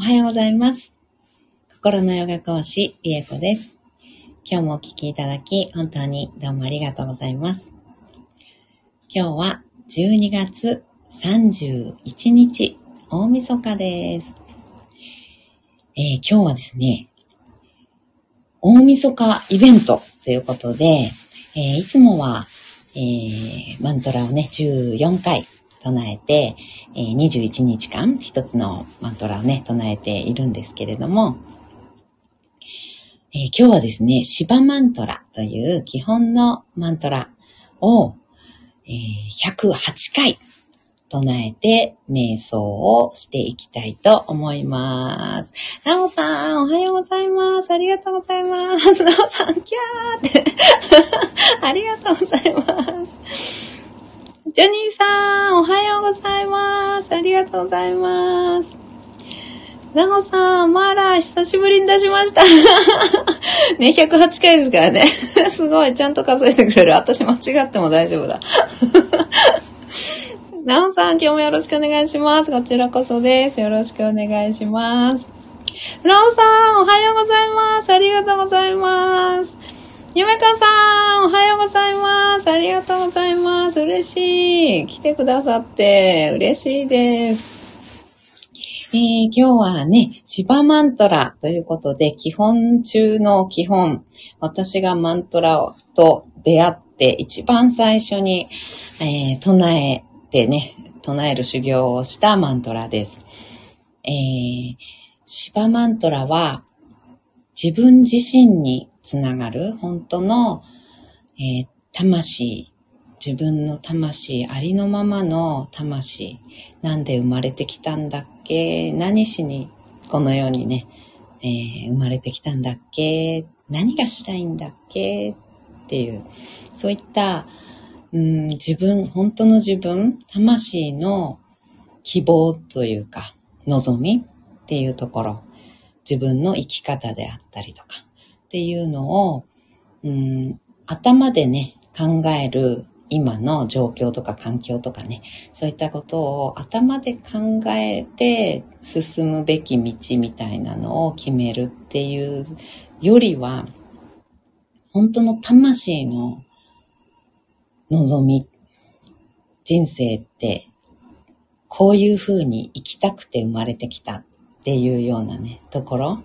おはようございます。心のヨガ講師、りえこです。今日もお聞きいただき、本当にどうもありがとうございます。今日は12月31日、大晦日です。えー今日はですね、大晦日イベントということで、えーいつもは、えーマントラをね、14回唱えて、えー21日間一つのマントラをね、唱えているんですけれども、えー今日はですね、シバマントラという基本のマントラを、えー108回唱えて瞑想をしていきたいと思います。なおさん、おはようございます。ありがとうございます。なおさん、キャーって。ありがとうございます。ジョニーさん、おはようございます。ありがとうございます。なおさん、マーラー、久しぶりに出しました。ね、108回ですからね。すごい、ちゃんと数えてくれる。私間違っても大丈夫だ。なおさん、今日もよろしくお願いします。こちらこそです。よろしくお願いします。なおさん、おはようございます。ありがとうございます。ゆめかさん、おはようございます。ありがとうございます。嬉しい。来てくださって嬉しいです。えー今日はね、シバマントラということで、基本中の基本、私がマントラと出会って一番最初に、えー唱えてね、唱える修行をしたマントラです。えー、シバマントラは自分自身につながる本当の、えー魂、自分の魂、ありのままの魂、なんで生まれてきたんだっけ？何しにこの世にね、えー生まれてきたんだっけ？何がしたいんだっけ？っていう、そういった、うん、自分、本当の自分、魂の希望というか、望みっていうところ、自分の生き方であったりとか、っていうのを、うん、頭でね、考える今の状況とか環境とかね、そういったことを頭で考えて進むべき道みたいなのを決めるっていうよりは、本当の魂の望み、人生ってこういう風に生きたくて生まれてきたっていうようなね、ところ。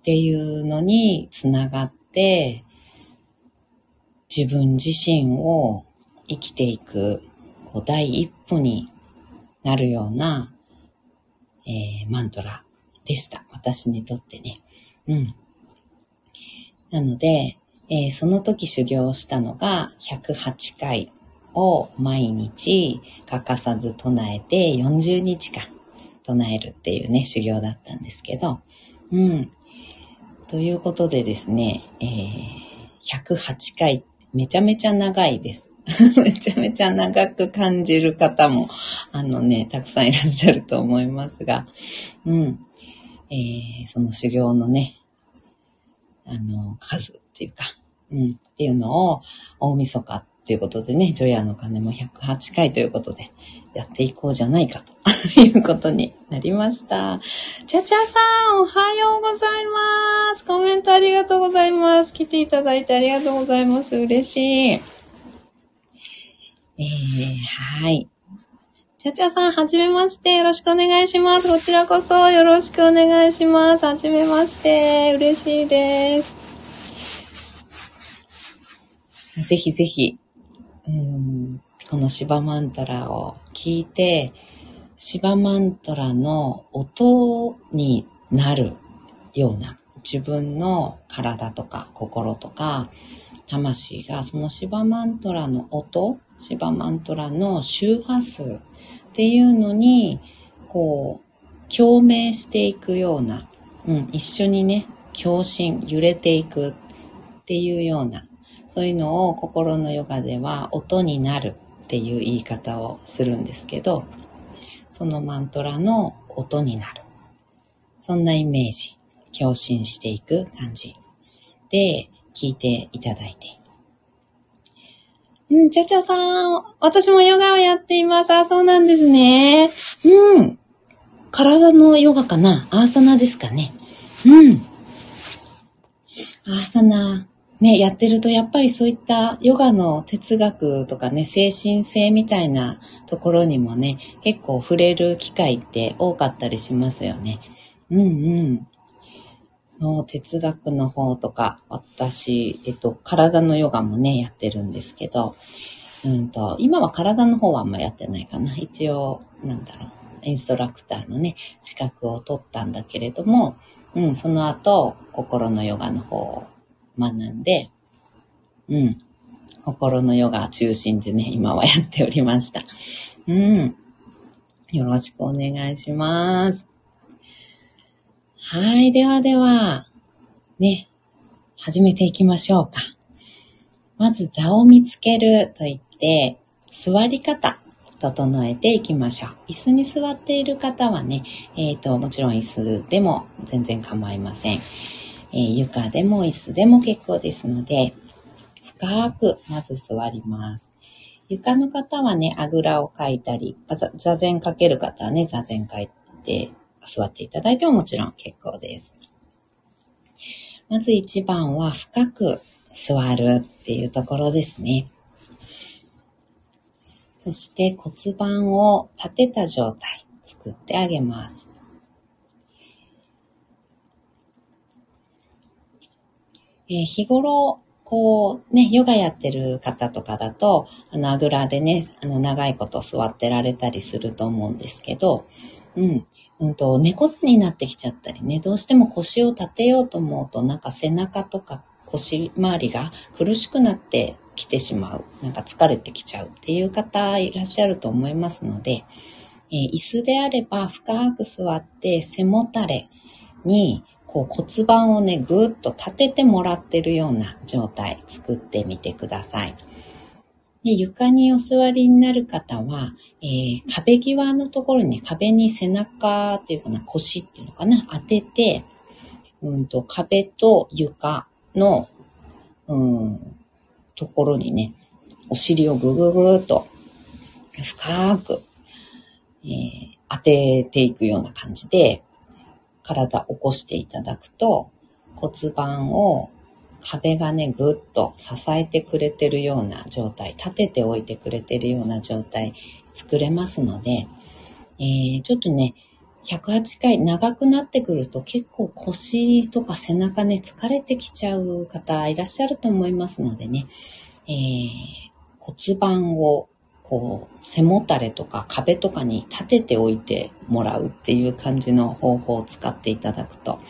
っていうのにつながって、自分自身を生きていく第一歩になるような、えーマントラでした。私にとってね。うん。なので、えーその時修行したのが108回を毎日欠かさず唱えて40日間唱えるっていうね、修行だったんですけど、うん。ということでですね、えー108回、めちゃめちゃ長いです。めちゃめちゃ長く感じる方も、あのね、たくさんいらっしゃると思いますが、うん。えーその修行のね、あの、数っていうか、うん、っていうのを、大晦日っていうことでね、除夜の鐘も108回ということで、やっていこうじゃないかと いうことになりました。ちゃちゃさん、おはようございます。コメントありがとうございます。来ていただいてありがとうございます。嬉しい。えー、はい。ちゃちゃさん、はじめまして。よろしくお願いします。こちらこそよろしくお願いします。はじめまして。嬉しいです。ぜひぜひ、うん、このシバマントラを聞いて、シバマントラの音になるような自分の体とか心とか魂がそのシバマントラの音、シバマントラの周波数っていうのにこう共鳴していくような、うん、一緒にね、共振、揺れていくっていうような、そういうのを心のヨガでは音になるっていう言い方をするんですけど、そのマントラの音になる。そんなイメージ、共振していく感じで聞いていただいて。うん、ちゃちゃさん、私もヨガをやっています。あ、そうなんですね。うん。体のヨガかな？アーサナですかね。うん。アーサナ、ね、やってるとやっぱりそういったヨガの哲学とかね、精神性みたいなところにもね、結構触れる機会って多かったりしますよね。うんうん。そう、哲学の方とか、私、えっと、体のヨガもね、やってるんですけど、うんと、今は体の方はあんまやってないかな。一応、なんだろう、インストラクターのね、資格を取ったんだけれども、うん、その後、心のヨガの方を学んで、うん、心のヨガ中心でね、今はやっておりました。うん。よろしくお願いします。はい、ではでは、ね、始めていきましょうか。まず座を見つけると言って、座り方、整えていきましょう。椅子に座っている方はね、えっ、ー、と、もちろん椅子でも全然構いません。えー、床でも椅子でも結構ですので、深くまず座ります。床の方はね、あぐらをかいたり、座禅かける方はね、座禅かいて座っていただいてももちろん結構です。まず一番は深く座るっていうところですね。そして骨盤を立てた状態作ってあげます。え、日頃、こうね、ヨガやってる方とかだと、あの、あぐらでね、あの、長いこと座ってられたりすると思うんですけど、うん、うんと、猫背になってきちゃったりね、どうしても腰を立てようと思うと、なんか背中とか腰周りが苦しくなってきてしまう。なんか疲れてきちゃうっていう方いらっしゃると思いますので、えー、椅子であれば深く座って背もたれにこう骨盤をね、ぐーっと立ててもらってるような状態作ってみてください。で床にお座りになる方は、えー、壁際のところに壁に背中っていうかな、腰っていうのかな、当てて、うんと壁と床の、うん、ところにね、お尻をぐぐぐーっと深く、えー、当てていくような感じで、体起こしていただくと、骨盤を壁がね、ぐっと支えてくれてるような状態、立てておいてくれてるような状態作れますので、えー、ちょっとね、108回長くなってくると結構腰とか背中ね、疲れてきちゃう方いらっしゃると思いますのでね、えー、骨盤をこう背もたれとか壁とかに立てておいてもらうっていう感じの方法を使っていただくと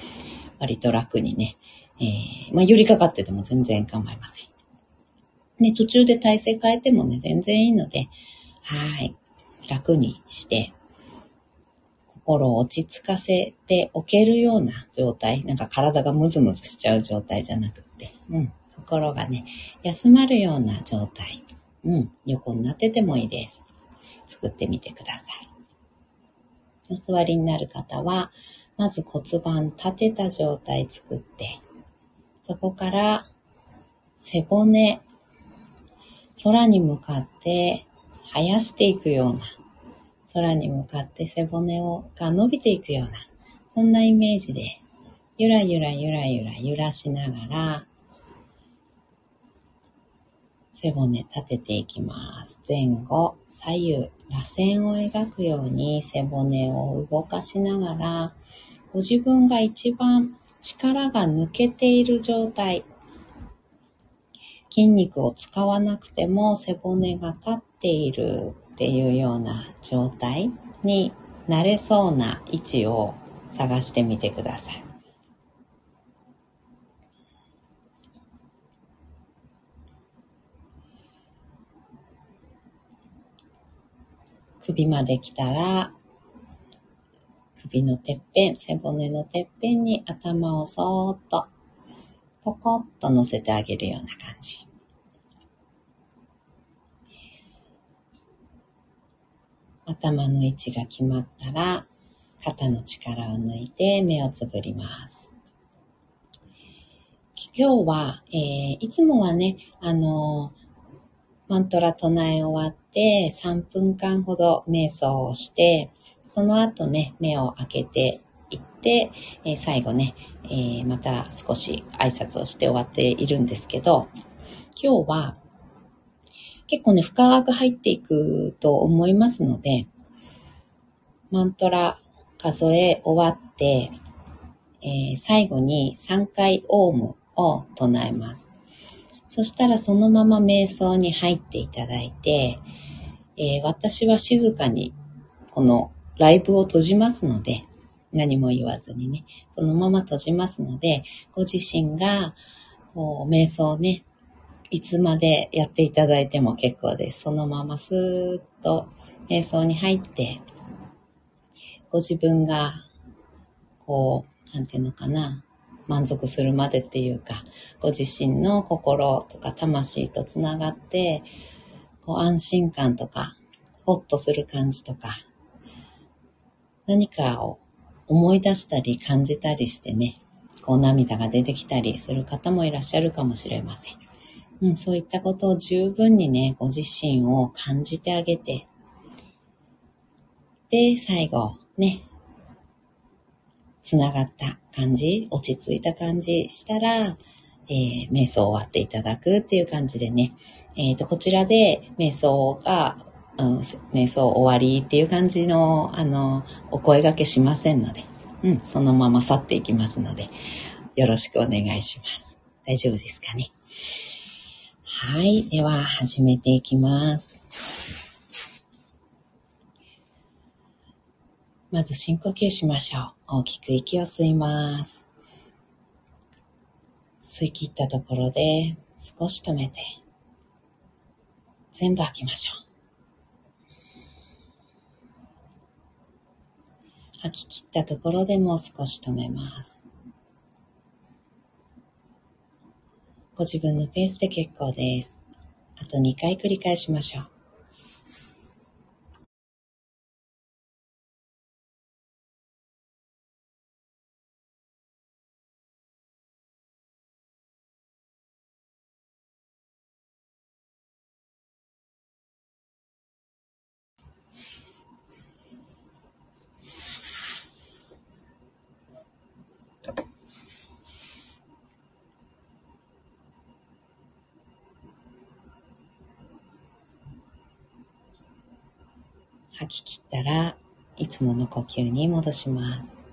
割と楽にね、えー、まあ、寄りかかってても全然構いません。で、途中で体勢変えてもね、全然いいので、はい。楽にして心を落ち着かせておけるような状態、なんか体がムズムズしちゃう状態じゃなくて、うん、心がね、休まるような状態、うん、横になっててもいいです。作ってみてください。お座りになる方は、まず骨盤立てた状態作って、そこから背骨、空に向かって生やしていくような空に向かって背骨をが伸びていくような、そんなイメージで、ゆらゆらゆらゆら揺らしながら、背骨立てていきます。前後、左右、螺旋を描くように背骨を動かしながら、ご自分が一番力が抜けている状態、筋肉を使わなくても背骨が立っているっていうような状態になれそうな位置を探してみてください。首まで来たら、首のてっぺん、背骨のてっぺんに頭をそーっと、ポコッと乗せてあげるような感じ。頭の位置が決まったら、肩の力を抜いて目をつぶります。今日は、えー、いつもはね、あのマントラ唱え終わって3分間ほど瞑想をして、その後ね、目を開けていって、えー、最後ね、えー、また少し挨拶をして終わっているんですけど、今日は結構ね、深く入っていくと思いますので、マントラ数え終わって、えー、最後に3回オウムを唱えます。そしたらそのまま瞑想に入っていただいて、えー、私は静かにこのライブを閉じますので、何も言わずにね、そのまま閉じますので、ご自身が、こう、瞑想ね、いつまでやっていただいても結構です。そのままスーッと瞑想に入って、ご自分が、こう、なんていうのかな、満足するまでっていうか、ご自身の心とか魂とつながって、こう安心感とか、ほっとする感じとか、何かを思い出したり感じたりしてね、こう涙が出てきたりする方もいらっしゃるかもしれません。うん、そういったことを十分にね、ご自身を感じてあげて、で、最後、ね、つながった感じ、落ち着いた感じしたら、えー、瞑想終わっていただくっていう感じでね、えっ、ー、と、こちらで瞑想が、うん、瞑想終わりっていう感じの、あの、お声掛けしませんので、うん、そのまま去っていきますので、よろしくお願いします。大丈夫ですかね。はい。では、始めていきます。まず深呼吸しましょう。大きく息を吸います。吸い切ったところで少し止めて、全部吐きましょう。吐き切ったところでもう少し止めます。ご自分のペースで結構です。あと2回繰り返しましょう。吐き切ったらいつもの呼吸に戻します。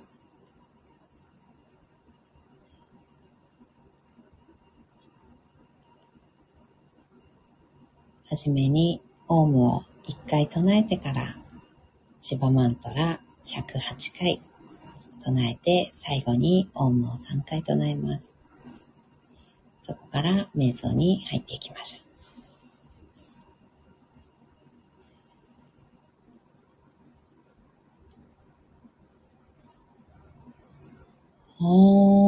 はじめにオウムを1回唱えてから千葉マントラ108回唱えて最後にオウムを3回唱えます。そこから瞑想に入っていきましょう。希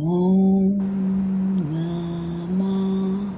Om 玛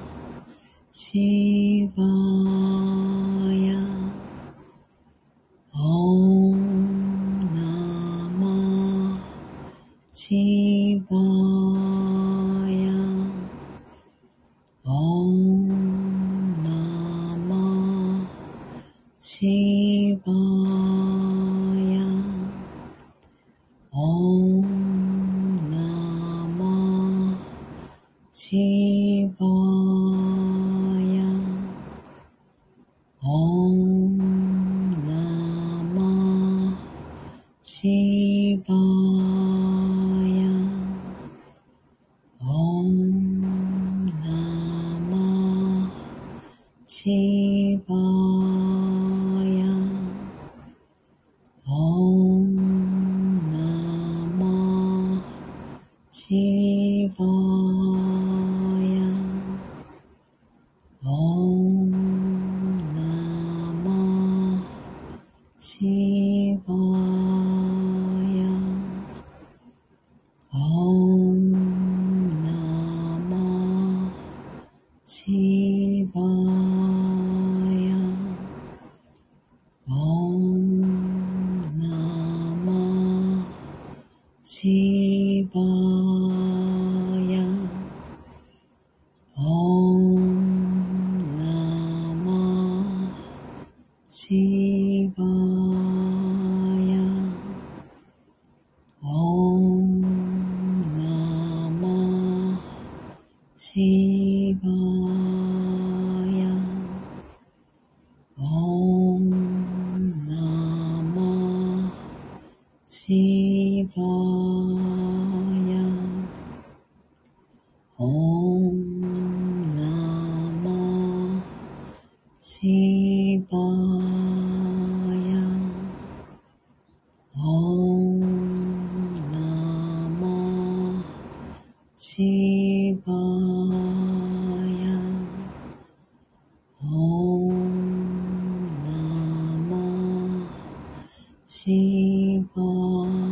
寂寞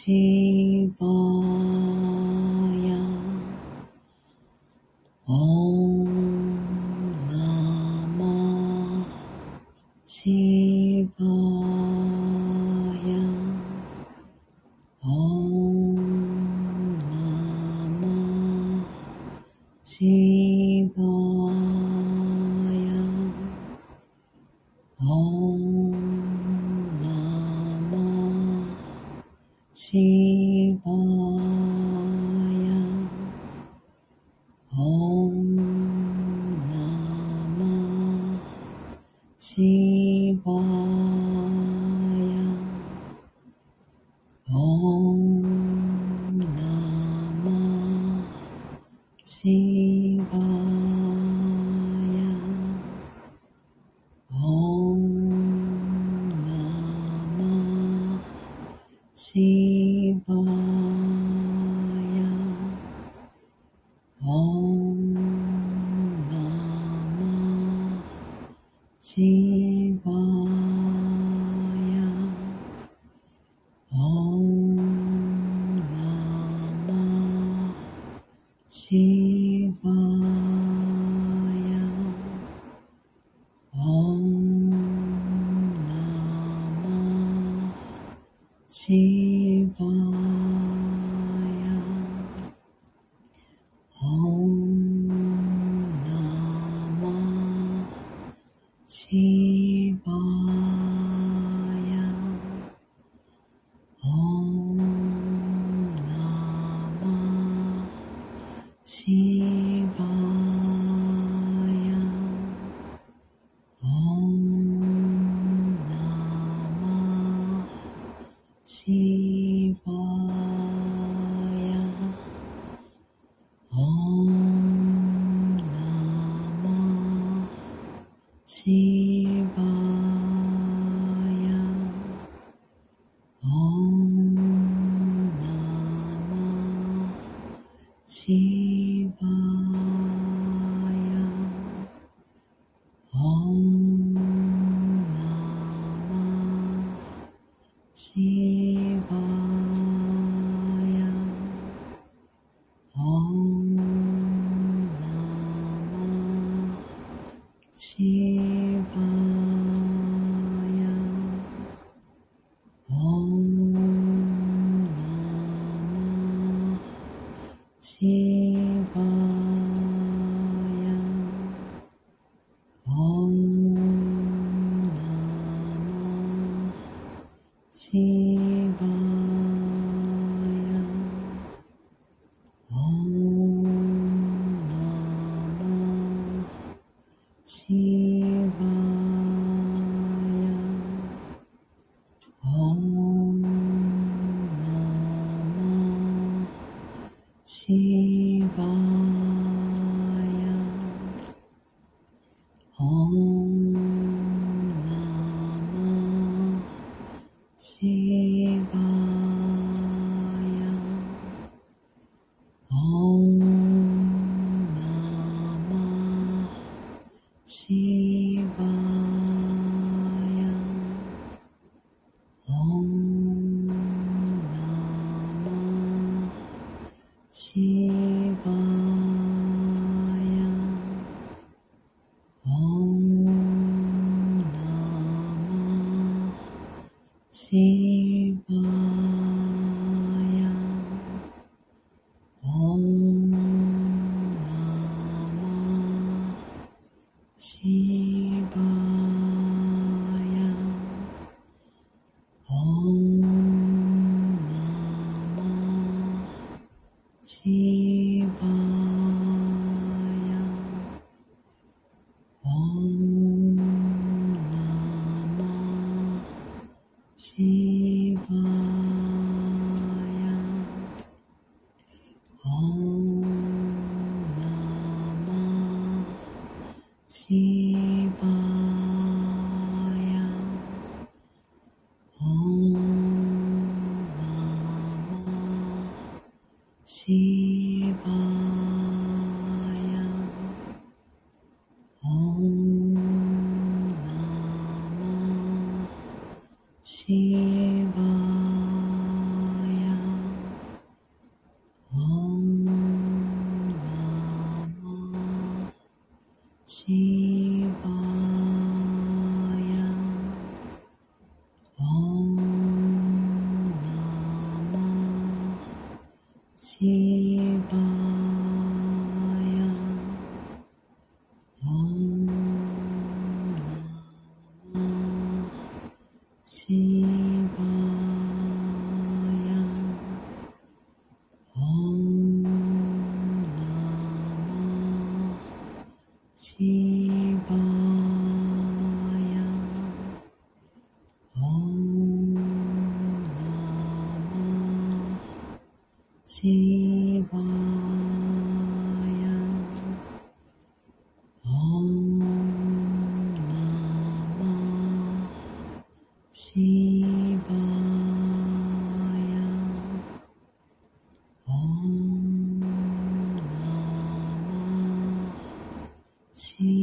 see 记 see 心。起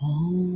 Oh.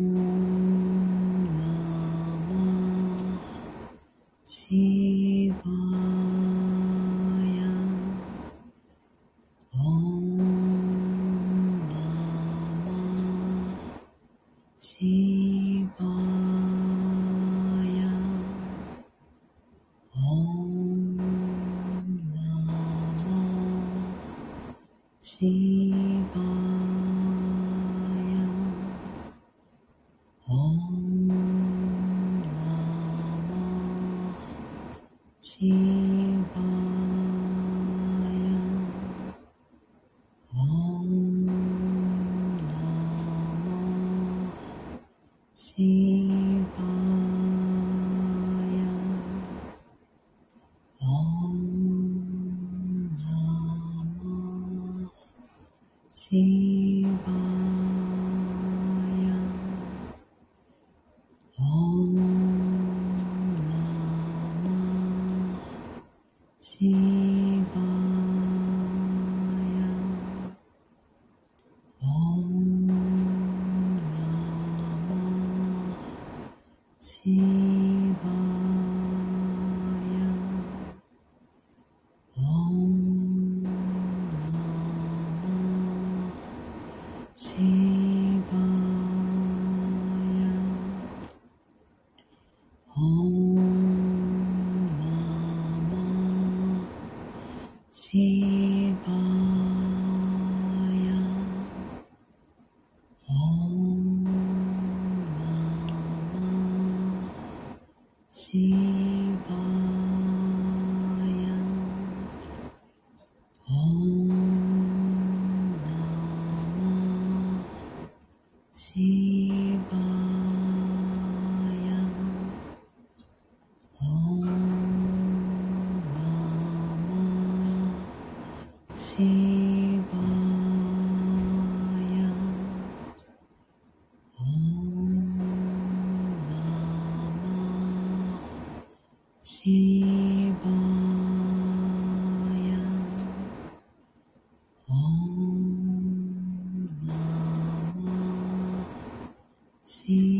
シ